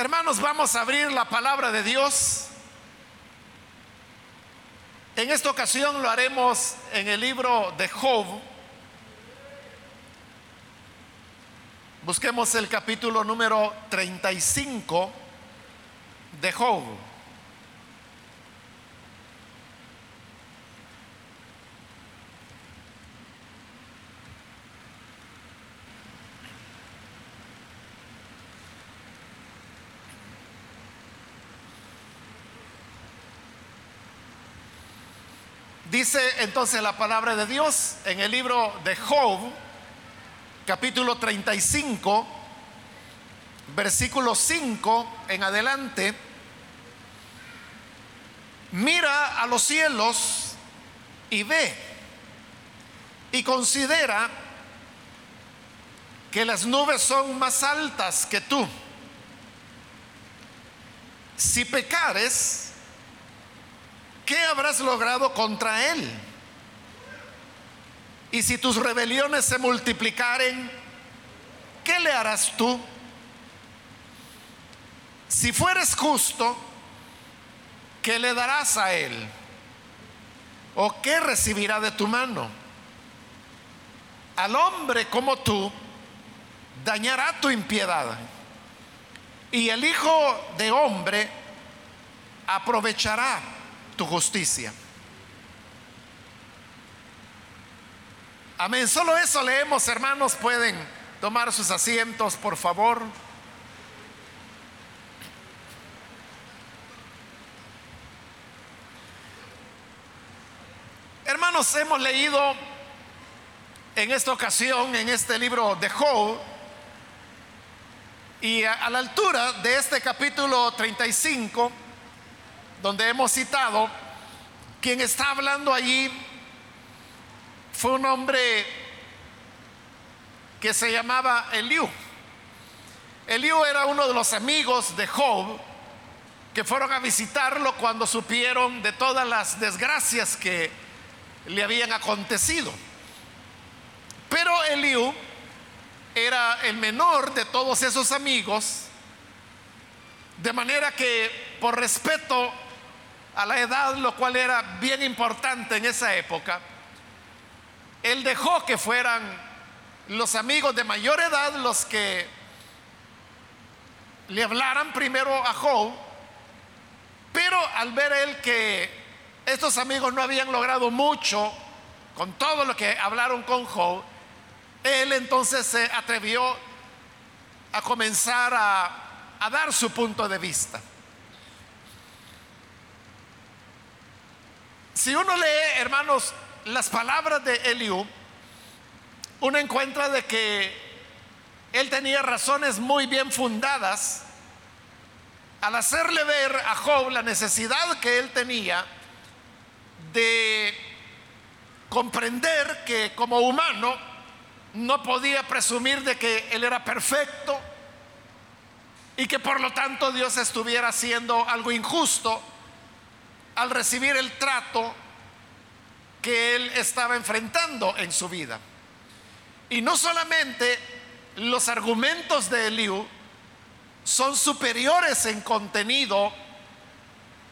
Hermanos, vamos a abrir la palabra de Dios. En esta ocasión lo haremos en el libro de Job. Busquemos el capítulo número 35 de Job. Dice entonces la palabra de Dios en el libro de Job, capítulo 35, versículo 5 en adelante. Mira a los cielos y ve y considera que las nubes son más altas que tú. Si pecares, ¿qué habrás logrado contra él? Y si tus rebeliones se multiplicaren, ¿qué le harás tú? Si fueres justo, ¿qué le darás a él? ¿O qué recibirá de tu mano? Al hombre como tú, dañará tu impiedad. Y el Hijo de hombre aprovechará tu justicia. Amén. Solo eso leemos, hermanos. Pueden tomar sus asientos, por favor. Hermanos, hemos leído en esta ocasión, en este libro de Job, y a, a la altura de este capítulo 35, donde hemos citado, quien está hablando allí fue un hombre que se llamaba Eliú. Eliú era uno de los amigos de Job que fueron a visitarlo cuando supieron de todas las desgracias que le habían acontecido. Pero Eliú era el menor de todos esos amigos, de manera que por respeto a la edad, lo cual era bien importante en esa época, él dejó que fueran los amigos de mayor edad los que le hablaran primero a Job, pero al ver él que estos amigos no habían logrado mucho con todo lo que hablaron con Job, él entonces se atrevió a comenzar a, a dar su punto de vista. Si uno lee, hermanos, las palabras de Eliú, uno encuentra de que él tenía razones muy bien fundadas al hacerle ver a Job la necesidad que él tenía de comprender que como humano no podía presumir de que él era perfecto y que por lo tanto Dios estuviera haciendo algo injusto al recibir el trato que él estaba enfrentando en su vida. Y no solamente los argumentos de Eliú son superiores en contenido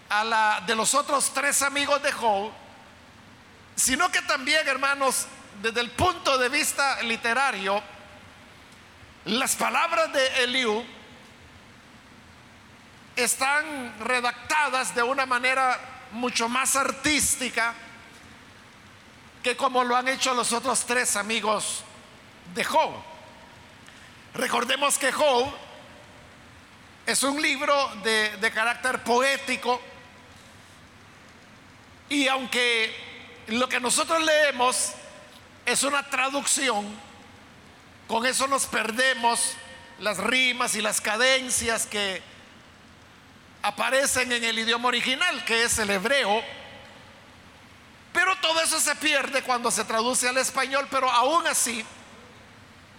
a la de los otros tres amigos de Job, sino que también, hermanos, desde el punto de vista literario, las palabras de Eliú están redactadas de una manera mucho más artística que como lo han hecho los otros tres amigos de Job. Recordemos que Job es un libro de, de carácter poético y aunque lo que nosotros leemos es una traducción, con eso nos perdemos las rimas y las cadencias que aparecen en el idioma original, que es el hebreo. Pero todo eso se pierde cuando se traduce al español, pero aún así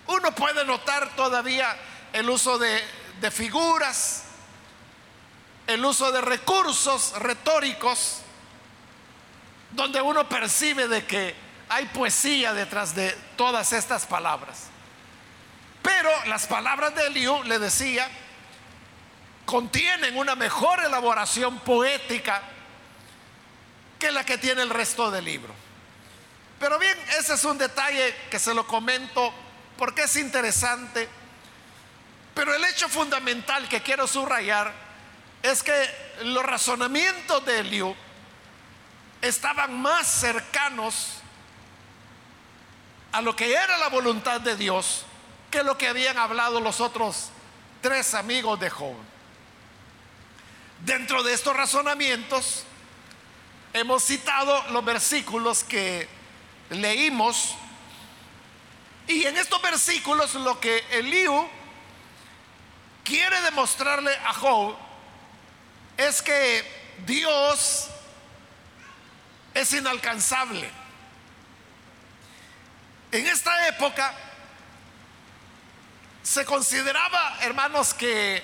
uno puede notar todavía el uso de, figuras, el uso de recursos retóricos, donde uno percibe de que hay poesía detrás de todas estas palabras. Pero las palabras de Eliú le decía, contienen una mejor elaboración poética que la que tiene el resto del libro. Pero bien, ese es un detalle que se lo comento porque es interesante. Pero el hecho fundamental que quiero subrayar es que los razonamientos de Eliú estaban más cercanos a lo que era la voluntad de Dios que lo que habían hablado los otros tres amigos de Job. Dentro de estos razonamientos hemos citado los versículos que leímos y en estos versículos lo que Eliú quiere demostrarle a Job es que Dios es inalcanzable. En esta época se consideraba, hermanos, que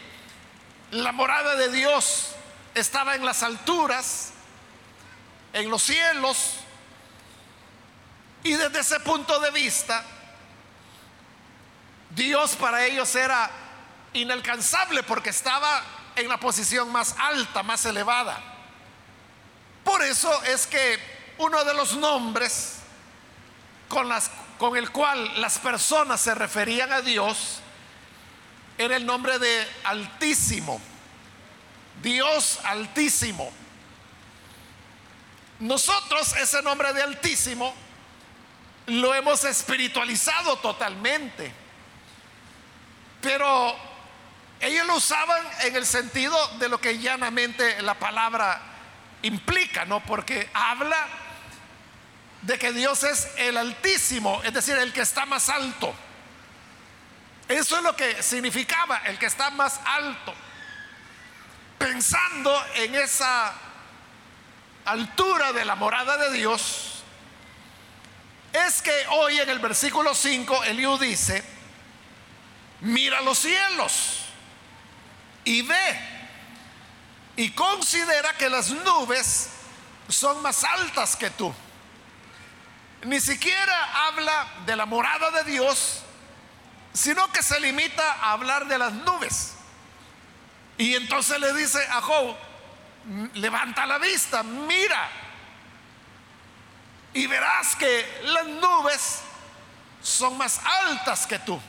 la morada de Dios estaba en las alturas, en los cielos, y desde ese punto de vista, Dios para ellos era inalcanzable porque estaba en la posición más alta, más elevada. Por eso es que uno de los nombres con, las, con el cual las personas se referían a Dios era el nombre de Altísimo. Dios Altísimo. Nosotros ese nombre de Altísimo lo hemos espiritualizado totalmente. Pero ellos lo usaban en el sentido de lo que llanamente la palabra implica, ¿no? Porque habla de que Dios es el Altísimo, es decir, el que está más alto. Eso es lo que significaba, el que está más alto. Pensando en esa altura de la morada de Dios, es que hoy en el versículo 5 Eliú dice, mira los cielos y ve y considera que las nubes son más altas que tú. Ni siquiera habla de la morada de Dios, sino que se limita a hablar de las nubes. Y entonces le dice a Job, levanta la vista, mira, y verás que las nubes son más altas que tú.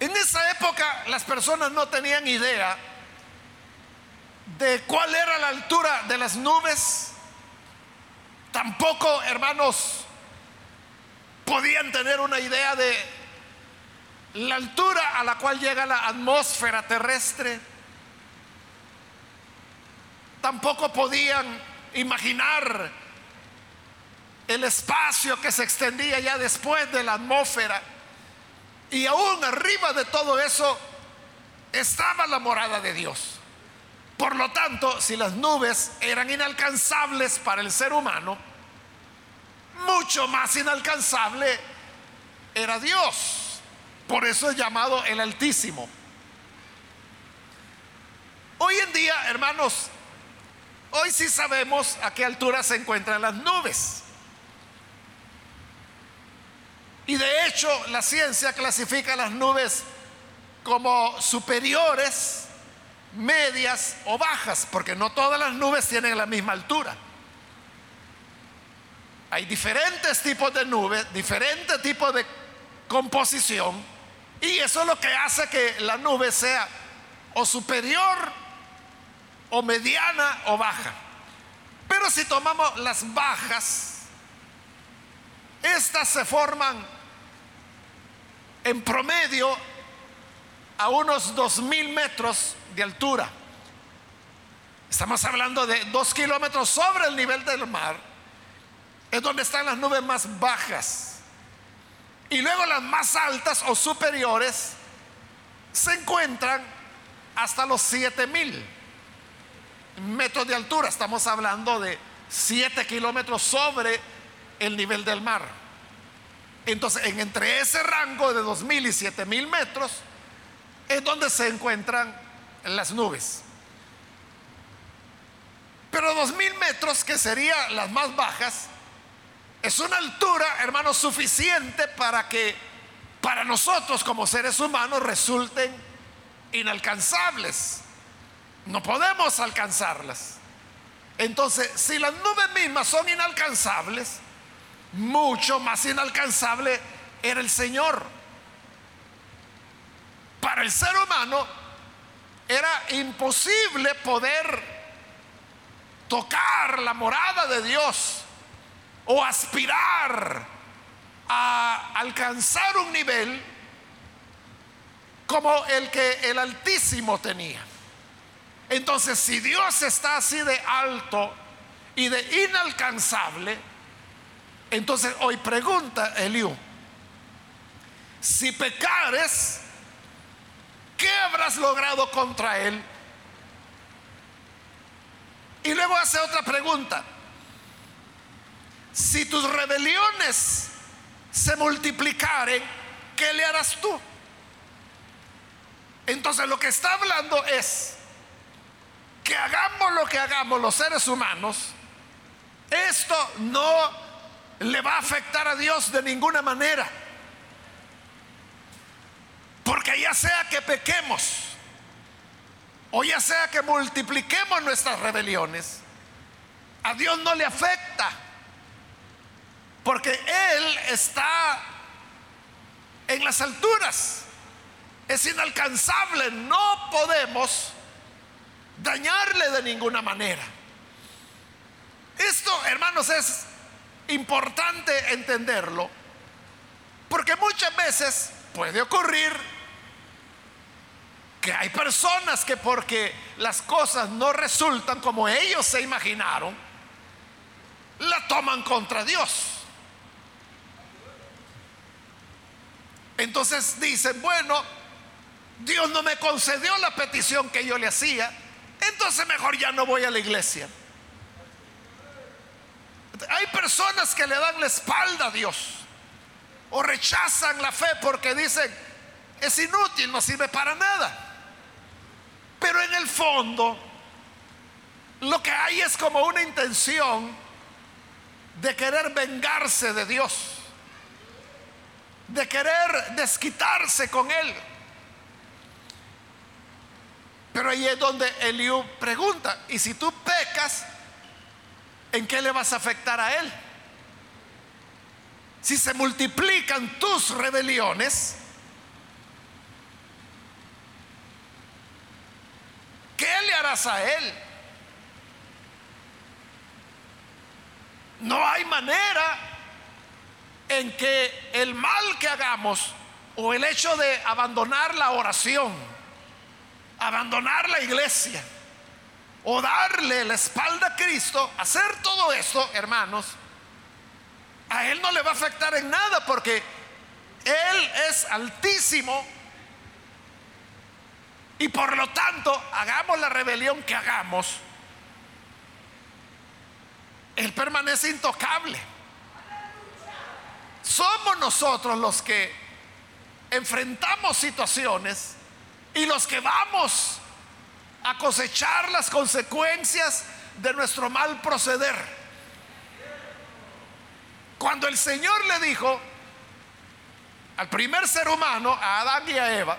En esa época las personas no tenían idea de cuál era la altura de las nubes. Tampoco, hermanos, podían tener una idea de la altura a la cual llega la atmósfera terrestre. Tampoco podían imaginar el espacio que se extendía ya después de la atmósfera. Y aún arriba de todo eso estaba la morada de Dios. Por lo tanto, si las nubes eran inalcanzables para el ser humano, mucho más inalcanzable era Dios. Por eso es llamado el Altísimo. Hoy en día, hermanos, hoy sí sabemos a qué altura se encuentran las nubes. Y de hecho, la ciencia clasifica las nubes como superiores, medias o bajas, porque no todas las nubes tienen la misma altura. Hay diferentes tipos de nubes, diferentes tipos de composición, y eso es lo que hace que la nube sea o superior, o mediana, o baja. Pero si tomamos las bajas, estas se forman en promedio a unos dos mil metros de altura. Estamos hablando de dos kilómetros sobre el nivel del mar es donde están las nubes más bajas. Y luego las más altas o superiores se encuentran hasta los 7000 metros de altura. Estamos hablando de 7 kilómetros sobre el nivel del mar. Entonces, en entre ese rango de 2000 y 7000 metros es donde se encuentran las nubes. Pero 2000 metros, que serían las más bajas, es una altura, hermanos, suficiente para que para nosotros como seres humanos resulten inalcanzables. No podemos alcanzarlas. Entonces, si las nubes mismas son inalcanzables, mucho más inalcanzable era el Señor. Para el ser humano era imposible poder tocar la morada de Dios o aspirar a alcanzar un nivel como el que el Altísimo tenía. Entonces, si Dios está así de alto y de inalcanzable, entonces hoy pregunta Eliú, si pecares, ¿qué habrás logrado contra él? Y luego hace otra pregunta. Si tus rebeliones se multiplicaren, ¿qué le harás tú? Entonces lo que está hablando es que hagamos lo que hagamos los seres humanos, esto no le va a afectar a Dios de ninguna manera. Porque ya sea que pequemos, o ya sea que multipliquemos nuestras rebeliones, a Dios no le afecta. Porque Él está en las alturas. Es inalcanzable. No podemos dañarle de ninguna manera. Esto, hermanos, es importante entenderlo. Porque muchas veces puede ocurrir que hay personas que porque las cosas no resultan como ellos se imaginaron, la toman contra Dios. Entonces dicen, bueno, Dios no me concedió la petición que yo le hacía, entonces mejor ya no voy a la iglesia. Hay personas que le dan la espalda a Dios o rechazan la fe porque dicen, es inútil, no sirve para nada. Pero en el fondo, lo que hay es como una intención de querer vengarse de Dios, de querer desquitarse con Él. Pero ahí es donde Eliú pregunta, ¿y si tú pecas, en qué le vas a afectar a Él? Si se multiplican tus rebeliones, ¿qué le harás a Él? No hay manera en que el mal que hagamos o el hecho de abandonar la oración, abandonar la iglesia o darle la espalda a Cristo, hacer todo esto, hermanos, a Él no le va a afectar en nada porque Él es altísimo y por lo tanto, hagamos la rebelión que hagamos, Él permanece intocable. Somos nosotros los que enfrentamos situaciones y los que vamos a cosechar las consecuencias de nuestro mal proceder. Cuando el Señor le dijo al primer ser humano, a Adán y a Eva,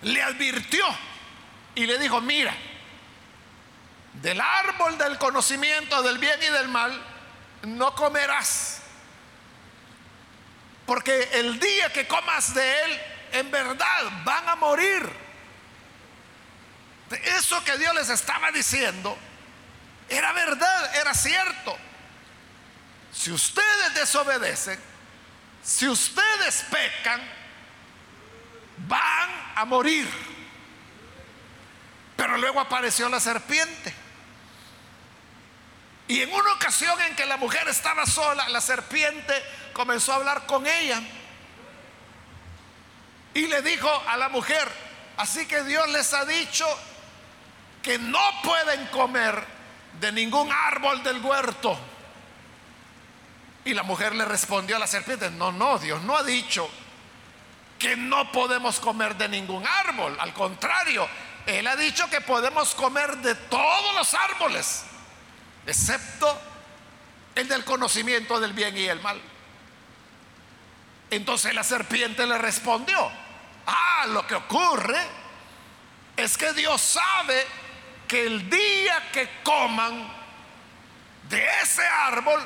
le advirtió y le dijo, mira, del árbol del conocimiento del bien y del mal no comerás. Porque el día que comas de él, en verdad van a morir. Eso que Dios les estaba diciendo era verdad, era cierto. Si ustedes desobedecen, si ustedes pecan, van a morir. Pero luego apareció la serpiente. Y en una ocasión en que la mujer estaba sola, la serpiente comenzó a hablar con ella. Y le dijo a la mujer, así que Dios les ha dicho que no pueden comer de ningún árbol del huerto. Y la mujer le respondió a la serpiente, no, no, Dios no ha dicho que no podemos comer de ningún árbol. Al contrario, Él ha dicho que podemos comer de todos los árboles, excepto el del conocimiento del bien y el mal. Entonces la serpiente le respondió, Ah, lo que ocurre es que Dios sabe que el día que coman de ese árbol,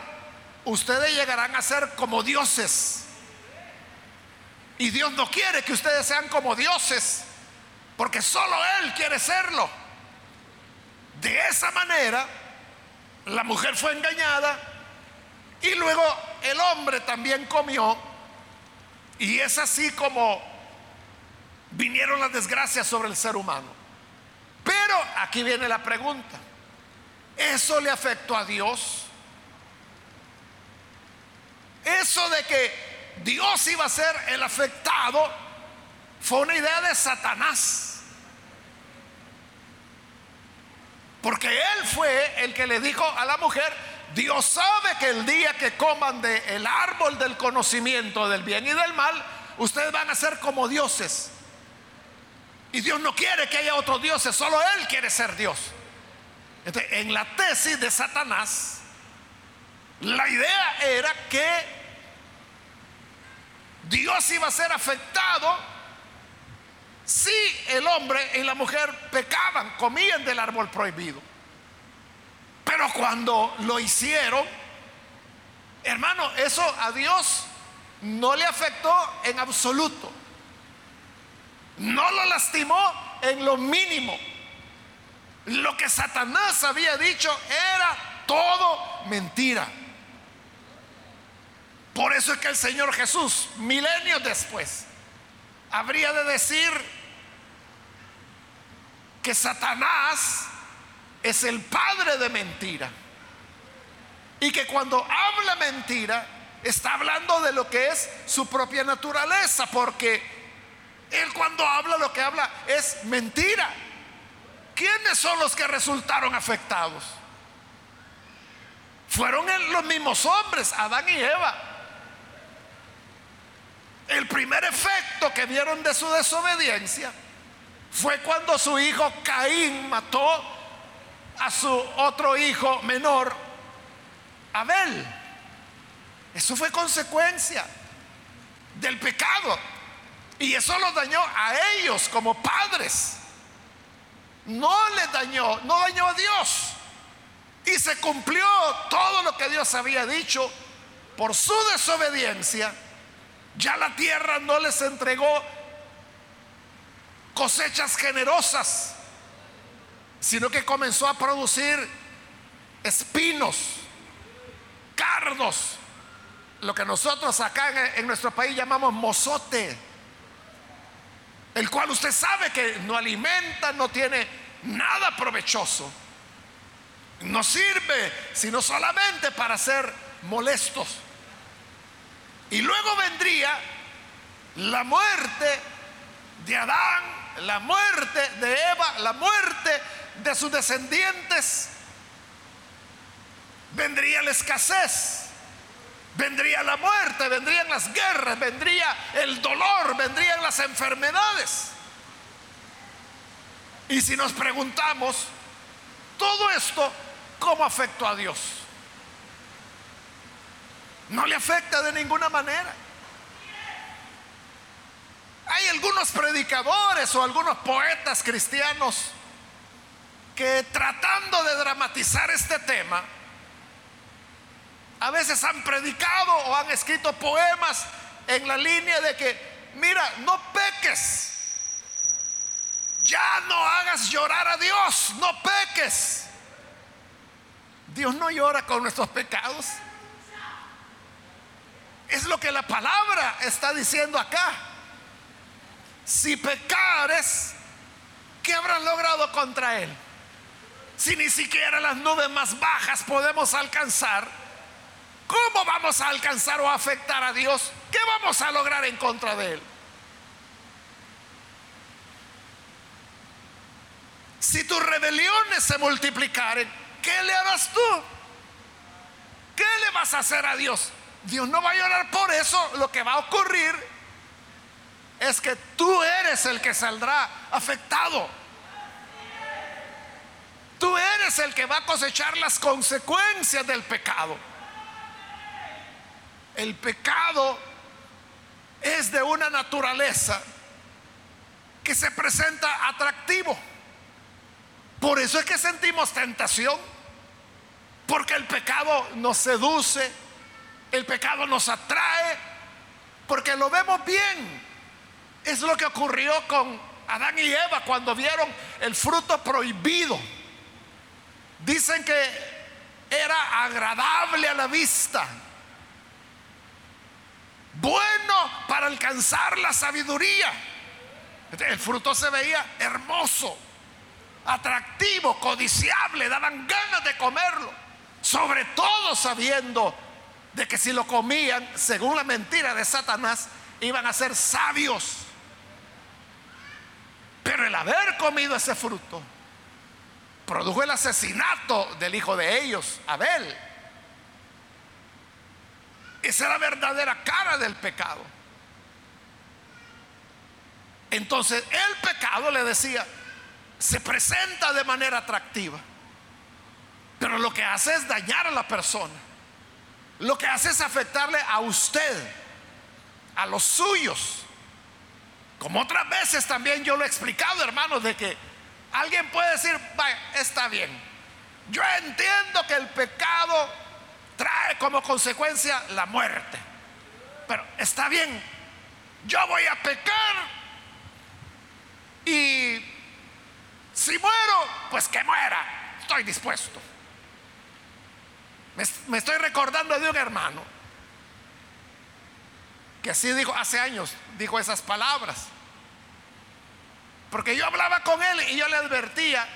ustedes llegarán a ser como dioses. Y Dios no quiere que ustedes sean como dioses, porque solo Él quiere serlo. De esa manera, la mujer fue engañada y luego el hombre también comió. Y es así como vinieron las desgracias sobre el ser humano. Pero aquí viene la pregunta. ¿Eso le afectó a Dios? Eso de que Dios iba a ser el afectado fue una idea de Satanás. Porque él fue el que le dijo a la mujer, Dios sabe que el día que coman del el árbol del conocimiento del bien y del mal, ustedes van a ser como dioses. Y Dios no quiere que haya otros dioses, solo Él quiere ser Dios. En la tesis de Satanás, la idea era que Dios iba a ser afectado si el hombre y la mujer pecaban, comían del árbol prohibido. Pero cuando lo hicieron, hermano, eso a Dios no le afectó en absoluto. No lo lastimó en lo mínimo. Lo que Satanás había dicho era todo mentira. Por eso es que el Señor Jesús, milenios después, habría de decir que Satanás es el padre de mentira. Y que cuando habla mentira, está hablando de lo que es su propia naturaleza, porque él cuando habla lo que habla es mentira. ¿Quiénes son los que resultaron afectados? Fueron los mismos hombres, Adán y Eva. El primer efecto que vieron de su desobediencia fue cuando su hijo Caín mató a su otro hijo menor, Abel. Eso fue consecuencia del pecado. Y eso los dañó a ellos como padres. No les dañó, no dañó a Dios. Y se cumplió todo lo que Dios había dicho por su desobediencia. Ya la tierra no les entregó cosechas generosas, sino que comenzó a producir espinos, cardos, lo que nosotros acá en, nuestro país llamamos mozote el cual usted sabe que no alimenta, no tiene nada provechoso. No sirve sino solamente para ser molestos. Y luego vendría la muerte de Adán, la muerte de Eva, la muerte de sus descendientes. Vendría la escasez vendría la muerte, vendrían las guerras, vendría el dolor, vendrían las enfermedades. Y si nos preguntamos, todo esto, ¿cómo afectó a Dios? No le afecta de ninguna manera. Hay algunos predicadores o algunos poetas cristianos que tratando de dramatizar este tema, a veces han predicado o han escrito poemas en la línea de que, mira, no peques. Ya no hagas llorar a Dios, no peques. Dios no llora con nuestros pecados. Es lo que la palabra está diciendo acá. Si pecares, ¿qué habrán logrado contra Él? Si ni siquiera las nubes más bajas podemos alcanzar ¿Cómo vamos a alcanzar o afectar a Dios? ¿Qué vamos a lograr en contra de Él? Si tus rebeliones se multiplicaren, ¿qué le harás tú? ¿Qué le vas a hacer a Dios? Dios no va a llorar por eso. Lo que va a ocurrir es que tú eres el que saldrá afectado. Tú eres el que va a cosechar las consecuencias del pecado. El pecado es de una naturaleza que se presenta atractivo. Por eso es que sentimos tentación, porque el pecado nos seduce, el pecado nos atrae, porque lo vemos bien. Es lo que ocurrió con Adán y Eva cuando vieron el fruto prohibido. Dicen que era agradable a la vista, bueno para alcanzar la sabiduría. El fruto se veía hermoso, atractivo, codiciable, daban ganas de comerlo, sobre todo sabiendo de que si lo comían, según la mentira de Satanás, iban a ser sabios. Pero el haber comido ese fruto produjo el asesinato del hijo de ellos, Abel. Esa es la verdadera cara del pecado. Entonces el pecado, le decía, se presenta de manera atractiva, pero lo que hace es dañar a la persona. Lo que hace es afectarle a usted, a los suyos. Como otras veces también yo lo he explicado, hermanos, de que alguien puede decir, vaya, está bien. Yo entiendo que el pecado trae como consecuencia la muerte. Pero está bien, yo voy a pecar y si muero, pues que muera. Estoy dispuesto. Me, me estoy recordando de un hermano que así dijo hace años, dijo esas palabras. Porque yo hablaba con él y yo le advertía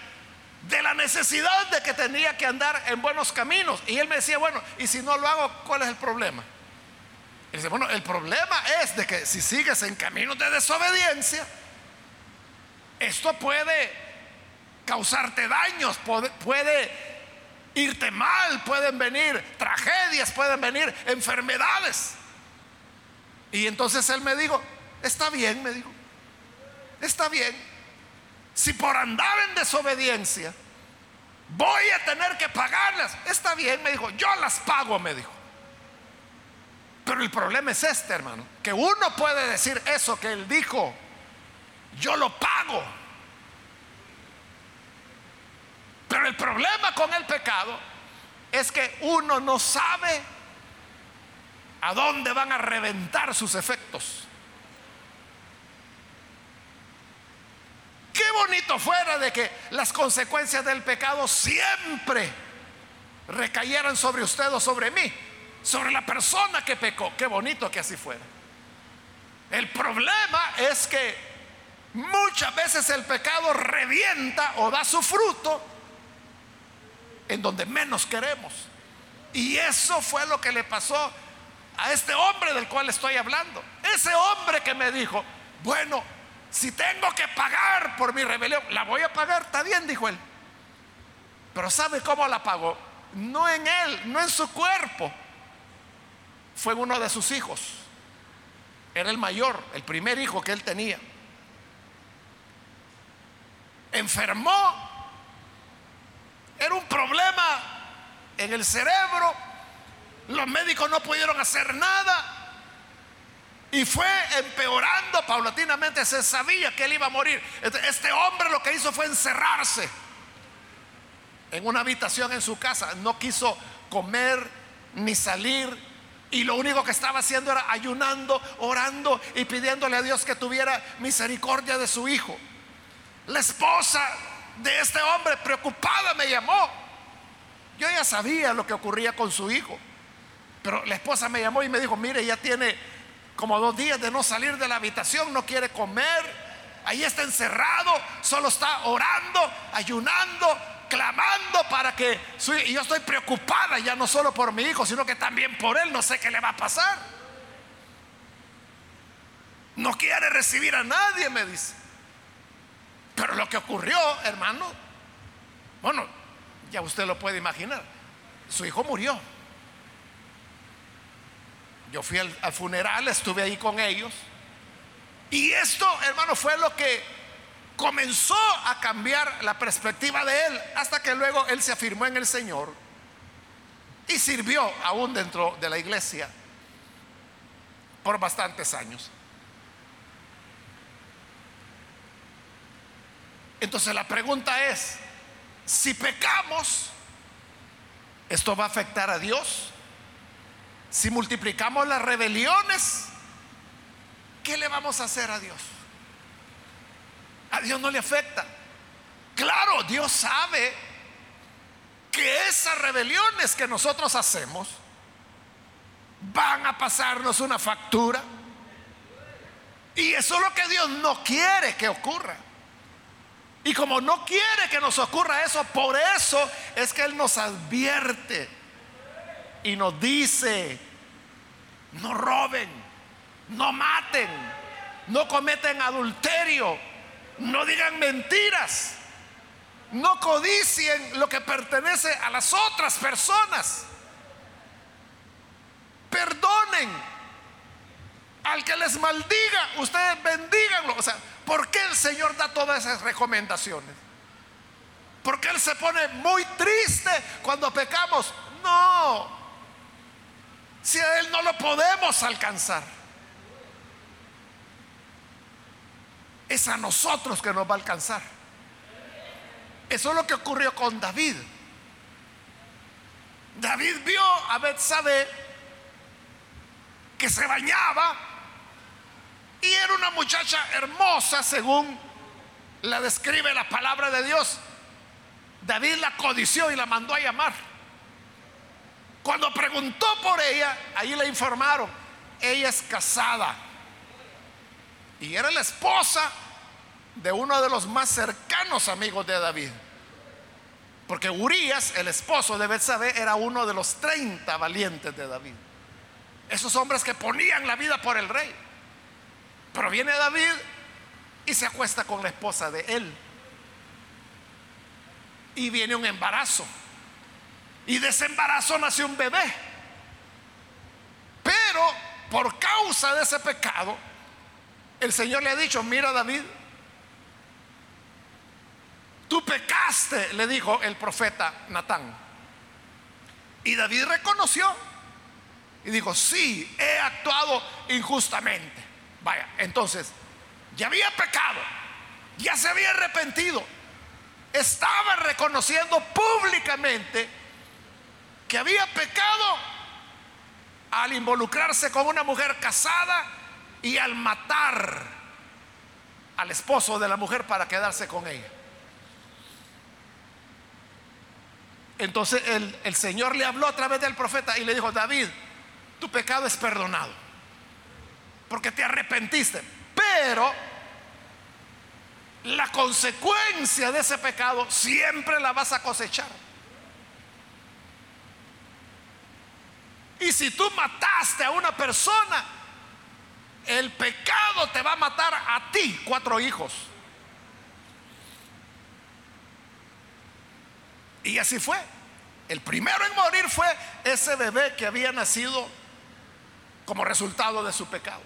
de la necesidad de que tenía que andar en buenos caminos. Y él me decía, bueno, y si no lo hago, ¿cuál es el problema? Y dice, bueno, el problema es de que si sigues en caminos de desobediencia, esto puede causarte daños, puede, puede irte mal, pueden venir tragedias, pueden venir enfermedades. Y entonces él me dijo, está bien, me dijo, está bien. Si por andar en desobediencia voy a tener que pagarlas, está bien, me dijo, yo las pago, me dijo. Pero el problema es este, hermano, que uno puede decir eso que él dijo, yo lo pago. Pero el problema con el pecado es que uno no sabe a dónde van a reventar sus efectos. Qué bonito fuera de que las consecuencias del pecado siempre recayeran sobre usted o sobre mí, sobre la persona que pecó. Qué bonito que así fuera. El problema es que muchas veces el pecado revienta o da su fruto en donde menos queremos. Y eso fue lo que le pasó a este hombre del cual estoy hablando. Ese hombre que me dijo, bueno, si tengo que pagar por mi rebelión, la voy a pagar, está bien, dijo él. Pero ¿sabe cómo la pagó? No en él, no en su cuerpo. Fue uno de sus hijos. Era el mayor, el primer hijo que él tenía. Enfermó. Era un problema en el cerebro. Los médicos no pudieron hacer nada. Y fue empeorando paulatinamente, se sabía que él iba a morir. Este, este hombre lo que hizo fue encerrarse en una habitación en su casa. No quiso comer ni salir. Y lo único que estaba haciendo era ayunando, orando y pidiéndole a Dios que tuviera misericordia de su hijo. La esposa de este hombre preocupada me llamó. Yo ya sabía lo que ocurría con su hijo. Pero la esposa me llamó y me dijo, mire, ya tiene como dos días de no salir de la habitación, no quiere comer, ahí está encerrado, solo está orando, ayunando, clamando para que y yo estoy preocupada ya no solo por mi hijo, sino que también por él, no sé qué le va a pasar. No quiere recibir a nadie, me dice. Pero lo que ocurrió, hermano, bueno, ya usted lo puede imaginar. Su hijo murió. Yo fui al, funeral, estuve ahí con ellos. Y esto, hermano, fue lo que comenzó a cambiar la perspectiva de él hasta que luego él se afirmó en el Señor y sirvió aún dentro de la iglesia por bastantes años. Entonces la pregunta es, si pecamos, ¿esto va a afectar a Dios? Si multiplicamos las rebeliones, ¿qué le vamos a hacer a Dios? A Dios no le afecta. Claro, Dios sabe que esas rebeliones que nosotros hacemos van a pasarnos una factura. Y eso es lo que Dios no quiere que ocurra. Y como no quiere que nos ocurra eso, por eso es que Él nos advierte y nos dice, no roben, no maten, no cometen adulterio, no digan mentiras, no codicien lo que pertenece a las otras personas. Perdonen al que les maldiga, ustedes bendíganlo. O sea, ¿por qué el Señor da todas esas recomendaciones? Porque Él se pone muy triste cuando pecamos. No, si a Él no lo podemos alcanzar. Es a nosotros que nos va a alcanzar. Eso es lo que ocurrió con David. David vio a Betsabé que se bañaba y era una muchacha hermosa según la describe la palabra de Dios. David la codició y la mandó a llamar. Cuando preguntó por ella, ahí le informaron, ella es casada. Y era la esposa de uno de los más cercanos amigos de David. Porque Urias, el esposo de Betsabé, era uno de los 30 valientes de David. Esos hombres que ponían la vida por el rey. Pero viene David y se acuesta con la esposa de él. Y viene un embarazo. Y de nació un bebé. Pero por causa de ese pecado, el Señor le ha dicho, mira David, tú pecaste, le dijo el profeta Natán. Y David reconoció y dijo, sí, he actuado injustamente. Vaya, entonces, ya había pecado, ya se había arrepentido, estaba reconociendo públicamente que había pecado al involucrarse con una mujer casada y al matar al esposo de la mujer para quedarse con ella. Entonces el, el, Señor le habló a través del profeta y le dijo, David, tu pecado es perdonado, porque te arrepentiste, pero la consecuencia de ese pecado siempre la vas a cosechar. Y si tú mataste a una persona, el pecado te va a matar a ti, cuatro hijos. Y así fue. El primero en morir fue ese bebé que había nacido como resultado de su pecado.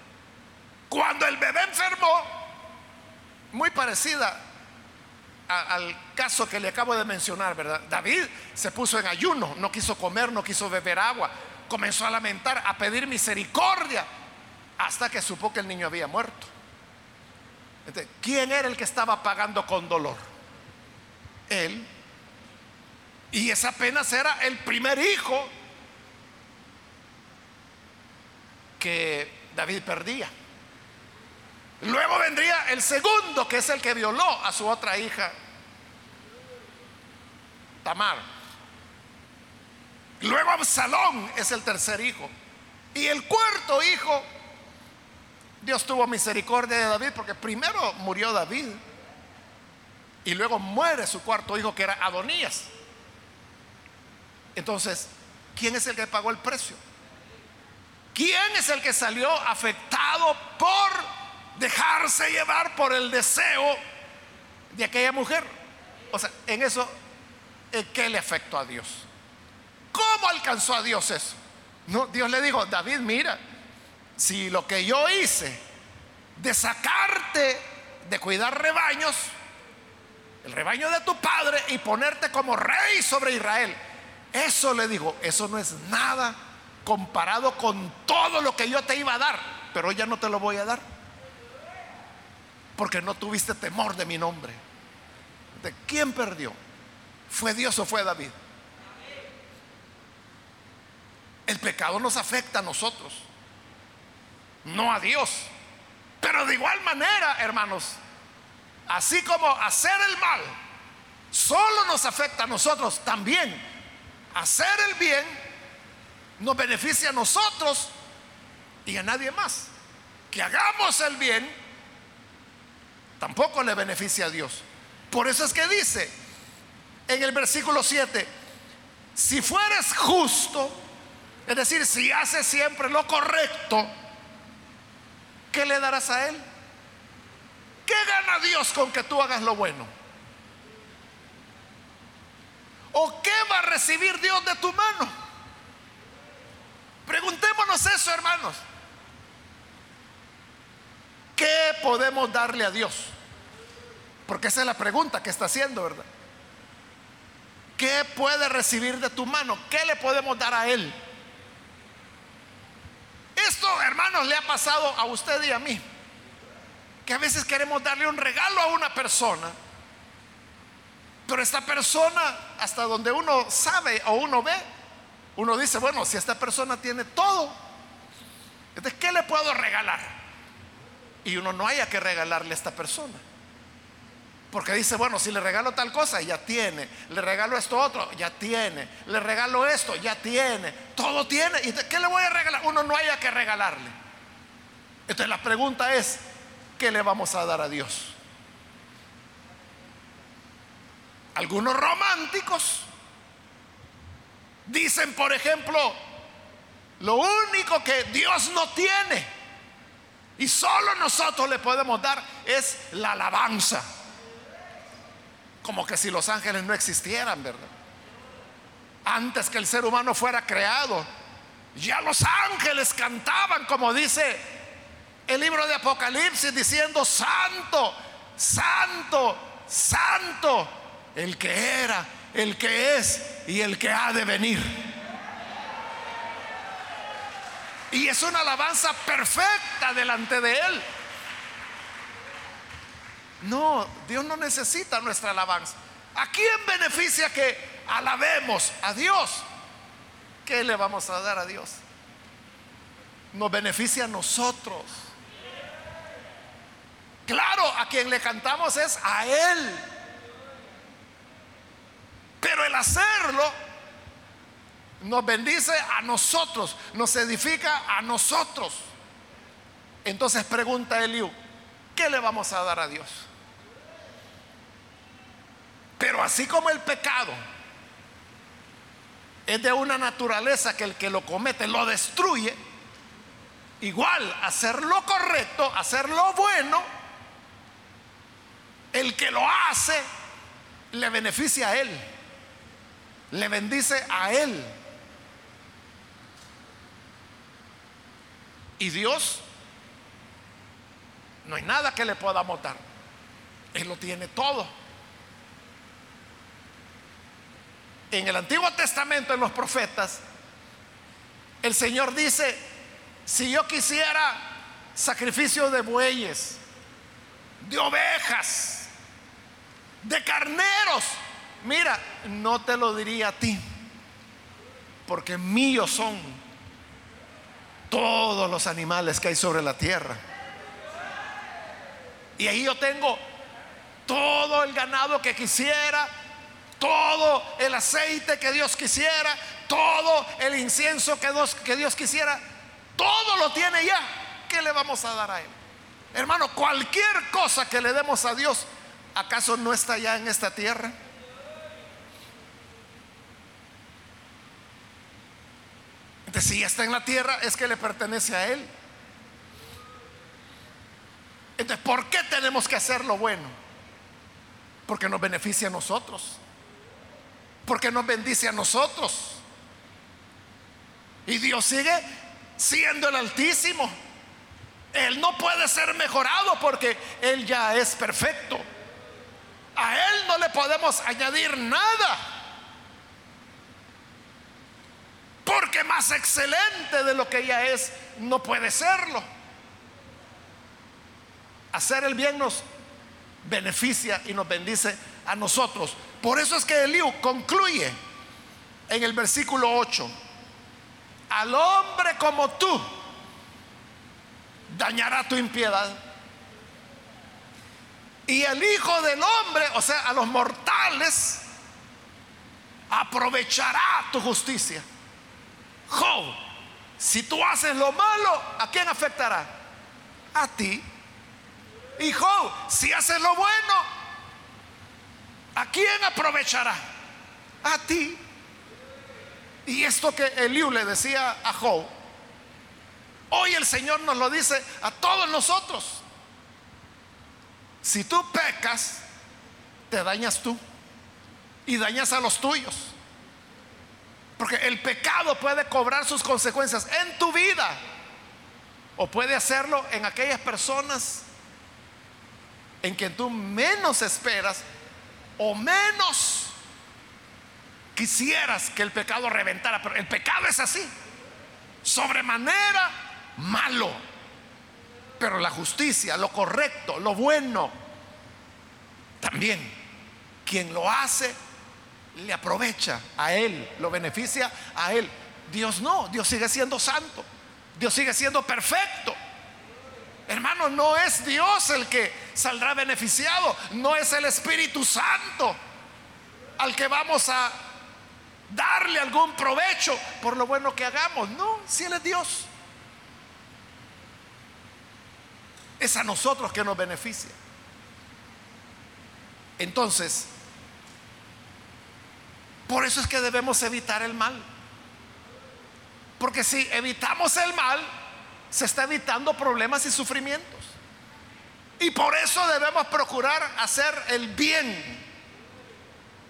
Cuando el bebé enfermó, muy parecida al caso que le acabo de mencionar, ¿verdad? David se puso en ayuno, no quiso comer, no quiso beber agua, comenzó a lamentar, a pedir misericordia, hasta que supo que el niño había muerto. Entonces, ¿quién era el que estaba pagando con dolor? Él. Y esa apenas era el primer hijo que David perdía. Luego vendría el segundo, que es el que violó a su otra hija, Tamar. Luego Absalón es el tercer hijo. Y el cuarto hijo, Dios tuvo misericordia de David porque primero murió David y luego muere su cuarto hijo que era Adonías. Entonces, ¿quién es el que pagó el precio? ¿Quién es el que salió afectado por dejarse llevar por el deseo de aquella mujer? O sea, en eso, ¿qué le afectó a Dios? ¿Cómo alcanzó a Dios eso? No, Dios le dijo, David, mira, si lo que yo hice de sacarte de cuidar rebaños, el rebaño de tu padre y ponerte como rey sobre Israel, eso le dijo, eso no es nada comparado con todo lo que yo te iba a dar, pero ya no te lo voy a dar, porque no tuviste temor de mi nombre. ¿De quién perdió? ¿Fue Dios o fue David? El pecado nos afecta a nosotros, no a Dios. Pero de igual manera, hermanos, así como hacer el mal solo nos afecta a nosotros, también hacer el bien nos beneficia a nosotros y a nadie más. Que hagamos el bien tampoco le beneficia a Dios. Por eso es que dice en el versículo 7, si fueres justo, es decir, si haces siempre lo correcto, ¿qué le darás a Él? ¿Qué gana Dios con que tú hagas lo bueno? ¿O qué va a recibir Dios de tu mano? Preguntémonos eso, hermanos. ¿Qué podemos darle a Dios? Porque esa es la pregunta que está haciendo, ¿verdad? ¿Qué puede recibir de tu mano? ¿Qué le podemos dar a Él? Esto, hermanos, le ha pasado a usted y a mí. Que a veces queremos darle un regalo a una persona pero esta persona, hasta donde uno sabe o uno ve, uno dice, bueno, si esta persona tiene todo, entonces, ¿qué le puedo regalar? Y uno no haya que regalarle a esta persona. Porque dice, bueno, si le regalo tal cosa, ya tiene. Le regalo esto otro, ya tiene. Le regalo esto, ya tiene. Todo tiene. ¿Y qué le voy a regalar? Uno no haya que regalarle. Entonces la pregunta es, ¿qué le vamos a dar a Dios? Algunos románticos dicen, por ejemplo, lo único que Dios no tiene y solo nosotros le podemos dar es la alabanza. Como que si los ángeles no existieran, ¿verdad? Antes que el ser humano fuera creado, ya los ángeles cantaban, como dice el libro de Apocalipsis, diciendo, santo, santo, santo el que era, el que es y el que ha de venir. Y es una alabanza perfecta delante de Él. No, Dios no necesita nuestra alabanza. ¿A quién beneficia que alabemos a Dios? ¿Qué le vamos a dar a Dios? Nos beneficia a nosotros. Claro, a quien le cantamos es a Él. Pero el hacerlo nos bendice a nosotros, nos edifica a nosotros. Entonces pregunta Eliú, ¿qué le vamos a dar a Dios? Pero así como el pecado es de una naturaleza que el que lo comete lo destruye, igual hacer lo correcto, hacer lo bueno, el que lo hace le beneficia a él le bendice a él. Y Dios, no hay nada que le pueda motar. Él lo tiene todo. En el Antiguo Testamento, en los profetas, el Señor dice, si yo quisiera sacrificio de bueyes, de ovejas, de carneros, Mira, no te lo diría a ti, porque míos son todos los animales que hay sobre la tierra. Y ahí yo tengo todo el ganado que quisiera, todo el aceite que Dios quisiera, todo el incienso que Dios, quisiera, todo lo tiene ya. ¿Qué le vamos a dar a Él? Hermano, cualquier cosa que le demos a Dios, ¿acaso no está ya en esta tierra? si está en la tierra es que le pertenece a Él. Entonces, ¿por qué tenemos que hacer lo bueno? Porque nos beneficia a nosotros. Porque nos bendice a nosotros. Y Dios sigue siendo el Altísimo. Él no puede ser mejorado porque Él ya es perfecto. A Él no le podemos añadir nada. Porque más excelente de lo que ella es no puede serlo. Hacer el bien nos beneficia y nos bendice a nosotros. Por eso es que Eliú concluye en el versículo 8, al hombre como tú dañará tu impiedad. Y el Hijo del Hombre, o sea, a los mortales, aprovechará tu justicia. Job, si tú haces lo malo, ¿a quién afectará? A ti. Y Job, si haces lo bueno, ¿a quién aprovechará? A ti. Y esto que Eliú le decía a Job, hoy el Señor nos lo dice a todos nosotros. Si tú pecas, te dañas tú y dañas a los tuyos. Porque el pecado puede cobrar sus consecuencias en tu vida o puede hacerlo en aquellas personas en quien tú menos esperas o menos quisieras que el pecado reventara. Pero el pecado es así, sobremanera malo. Pero la justicia, lo correcto, lo bueno, también quien lo hace le aprovecha a él, lo beneficia a él. Dios no, Dios sigue siendo santo, Dios sigue siendo perfecto. Hermano, no es Dios el que saldrá beneficiado, no es el Espíritu Santo al que vamos a darle algún provecho por lo bueno que hagamos. No, si Él es Dios. Es a nosotros que nos beneficia. Entonces, por eso es que debemos evitar el mal. Porque si evitamos el mal, se está evitando problemas y sufrimientos. Y por eso debemos procurar hacer el bien.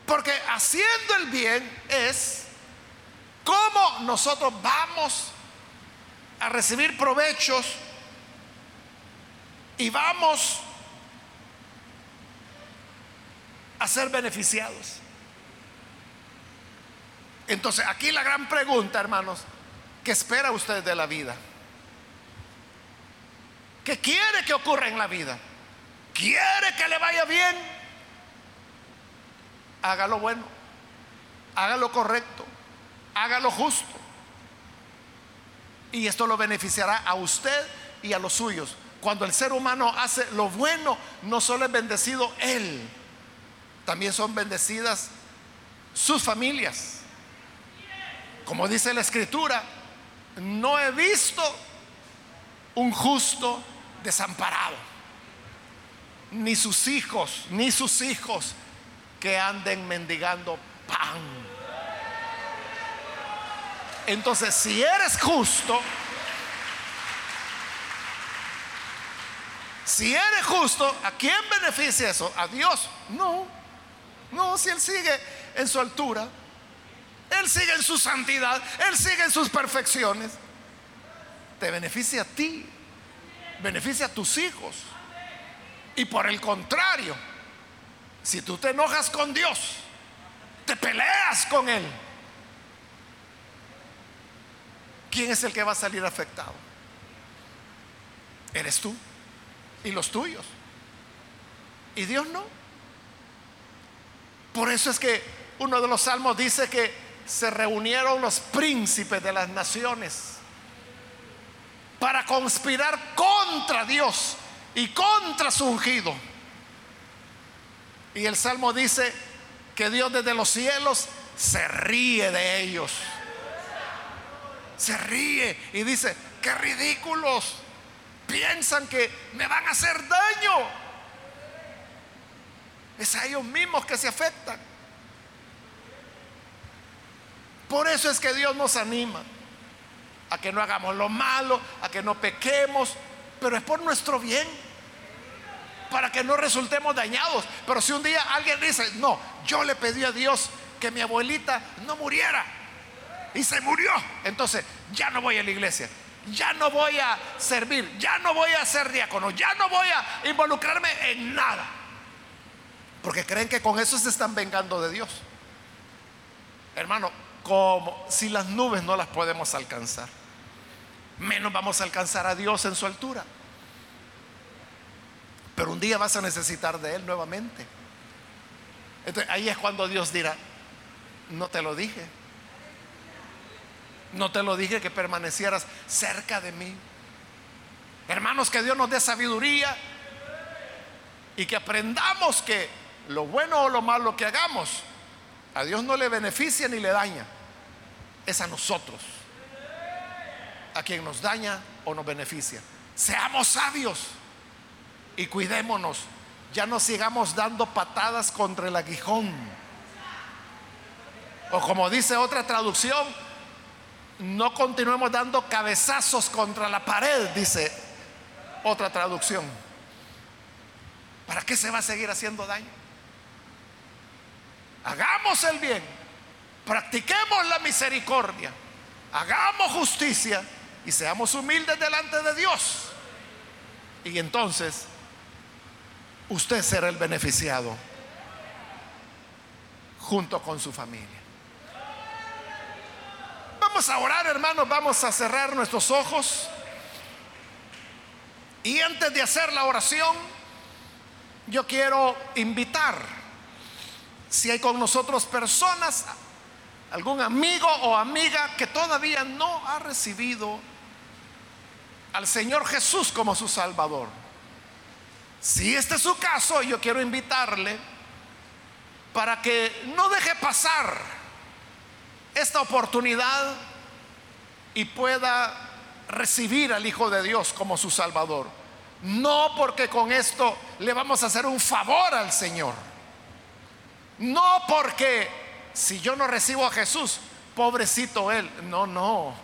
Porque haciendo el bien es cómo nosotros vamos a recibir provechos y vamos a ser beneficiados. Entonces, aquí la gran pregunta, hermanos, ¿qué espera usted de la vida? ¿Qué quiere que ocurra en la vida? ¿Quiere que le vaya bien? Haga lo bueno, haga lo correcto, haga lo justo. Y esto lo beneficiará a usted y a los suyos. Cuando el ser humano hace lo bueno, no solo es bendecido él, también son bendecidas sus familias. Como dice la escritura, no he visto un justo desamparado, ni sus hijos, ni sus hijos que anden mendigando pan. Entonces, si eres justo, si eres justo, ¿a quién beneficia eso? ¿A Dios? No, no, si Él sigue en su altura él sigue en su santidad, Él sigue en sus perfecciones. Te beneficia a ti, beneficia a tus hijos. Y por el contrario, si tú te enojas con Dios, te peleas con Él, ¿quién es el que va a salir afectado? Eres tú y los tuyos. Y Dios no. Por eso es que uno de los salmos dice que se reunieron los príncipes de las naciones para conspirar contra Dios y contra su ungido. Y el Salmo dice que Dios desde los cielos se ríe de ellos. Se ríe y dice, qué ridículos. Piensan que me van a hacer daño. Es a ellos mismos que se afectan. Por eso es que Dios nos anima a que no hagamos lo malo, a que no pequemos, pero es por nuestro bien, para que no resultemos dañados. Pero si un día alguien dice, no, yo le pedí a Dios que mi abuelita no muriera y se murió, entonces ya no voy a la iglesia, ya no voy a servir, ya no voy a ser diácono, ya no voy a involucrarme en nada, porque creen que con eso se están vengando de Dios. Hermano, como si las nubes no las podemos alcanzar. Menos vamos a alcanzar a Dios en su altura. Pero un día vas a necesitar de Él nuevamente. Entonces, ahí es cuando Dios dirá, no te lo dije. No te lo dije que permanecieras cerca de mí. Hermanos, que Dios nos dé sabiduría y que aprendamos que lo bueno o lo malo que hagamos, a Dios no le beneficia ni le daña. Es a nosotros, a quien nos daña o nos beneficia. Seamos sabios y cuidémonos. Ya no sigamos dando patadas contra el aguijón. O como dice otra traducción, no continuemos dando cabezazos contra la pared, dice otra traducción. ¿Para qué se va a seguir haciendo daño? Hagamos el bien, practiquemos la misericordia, hagamos justicia y seamos humildes delante de Dios. Y entonces usted será el beneficiado junto con su familia. Vamos a orar, hermanos, vamos a cerrar nuestros ojos. Y antes de hacer la oración, yo quiero invitar, si hay con nosotros personas, algún amigo o amiga que todavía no ha recibido al Señor Jesús como su Salvador. Si este es su caso, yo quiero invitarle para que no deje pasar esta oportunidad y pueda recibir al Hijo de Dios como su Salvador. No porque con esto le vamos a hacer un favor al Señor. No porque si yo no recibo a Jesús, pobrecito Él. No, no.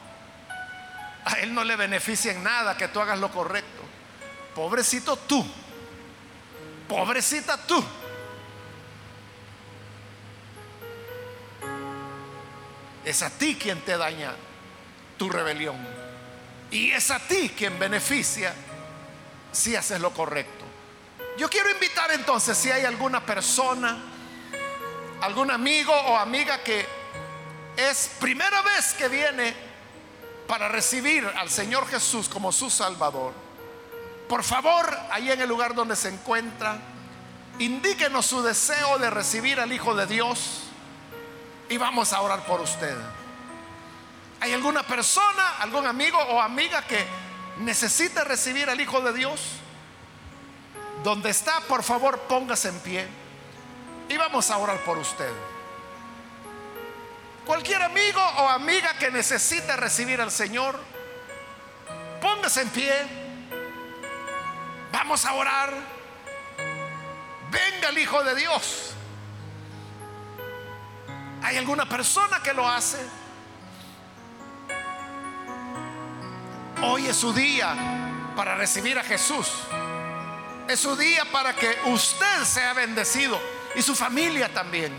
A Él no le beneficia en nada que tú hagas lo correcto. Pobrecito tú. Pobrecita tú. Es a ti quien te daña tu rebelión. Y es a ti quien beneficia si haces lo correcto. Yo quiero invitar entonces si hay alguna persona, algún amigo o amiga que es primera vez que viene para recibir al Señor Jesús como su Salvador. Por favor, ahí en el lugar donde se encuentra, indíquenos su deseo de recibir al Hijo de Dios y vamos a orar por usted. ¿Hay alguna persona, algún amigo o amiga que necesita recibir al Hijo de Dios? Donde está, por favor, póngase en pie y vamos a orar por usted. Cualquier amigo o amiga que necesite recibir al Señor, póngase en pie. Vamos a orar. Venga el Hijo de Dios. ¿Hay alguna persona que lo hace? Hoy es su día para recibir a Jesús. Es su día para que usted sea bendecido y su familia también.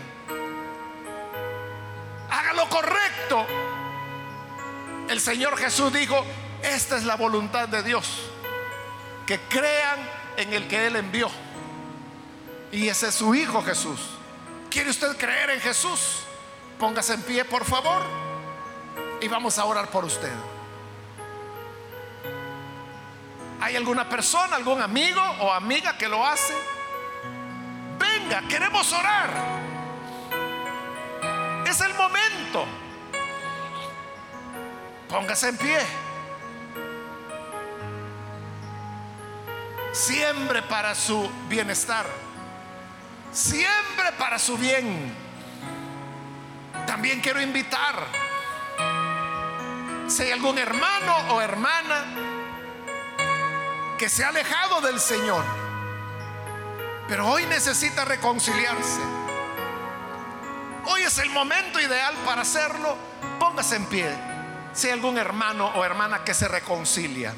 Haga lo correcto. El Señor Jesús dijo, esta es la voluntad de Dios. Que crean en el que Él envió. Y ese es su Hijo Jesús. ¿Quiere usted creer en Jesús? Póngase en pie, por favor. Y vamos a orar por usted. ¿Hay alguna persona, algún amigo o amiga que lo hace? Venga, queremos orar. Es el momento. Póngase en pie. Siempre para su bienestar. Siempre para su bien. También quiero invitar, si hay algún hermano o hermana que se ha alejado del Señor, pero hoy necesita reconciliarse. Hoy es el momento ideal para hacerlo. Póngase en pie. Si hay algún hermano o hermana que se reconcilia,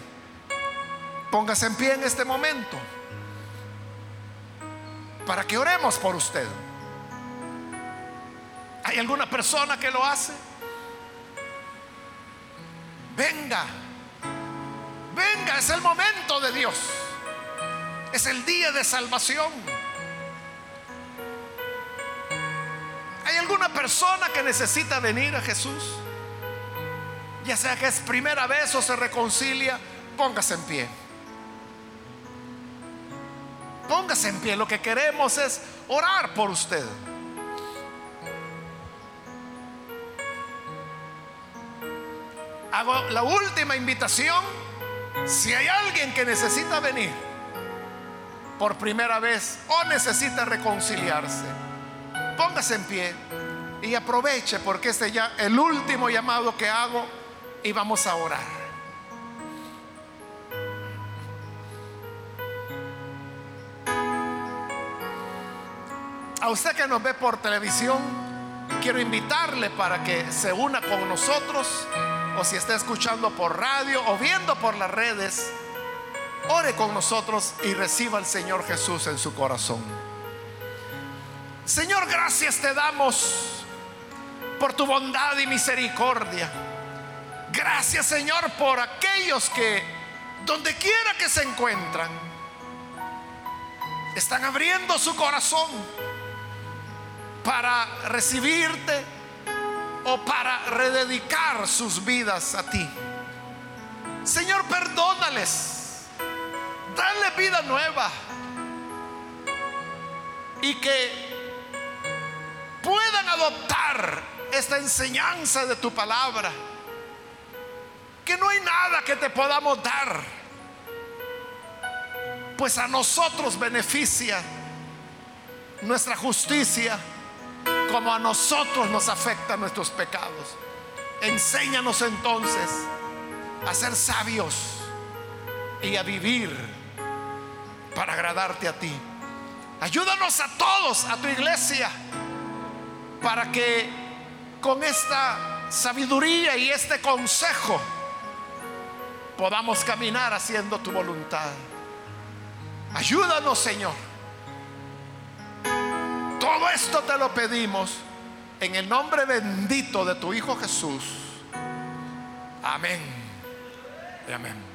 póngase en pie en este momento para que oremos por usted. ¿Hay alguna persona que lo hace? Venga, venga, es el momento de Dios. Es el día de salvación. ¿Hay alguna persona que necesita venir a Jesús? Ya sea que es primera vez o se reconcilia, póngase en pie. Póngase en pie. Lo que queremos es orar por usted. Hago la última invitación. Si hay alguien que necesita venir por primera vez o necesita reconciliarse, póngase en pie y aproveche porque este ya el último llamado que hago y vamos a orar. A usted que nos ve por televisión, quiero invitarle para que se una con nosotros o si está escuchando por radio o viendo por las redes, ore con nosotros y reciba al Señor Jesús en su corazón. Señor, gracias te damos por tu bondad y misericordia. Gracias Señor por aquellos que, donde quiera que se encuentran, están abriendo su corazón para recibirte o para rededicar sus vidas a ti. Señor, perdónales, dale vida nueva y que puedan adoptar esta enseñanza de tu palabra. Que no hay nada que te podamos dar, pues a nosotros beneficia nuestra justicia como a nosotros nos afectan nuestros pecados. Enséñanos entonces a ser sabios y a vivir para agradarte a ti. Ayúdanos a todos, a tu iglesia, para que con esta sabiduría y este consejo podamos caminar haciendo tu voluntad. Ayúdanos, Señor todo esto te lo pedimos en el nombre bendito de tu Hijo Jesús. Amén. amén.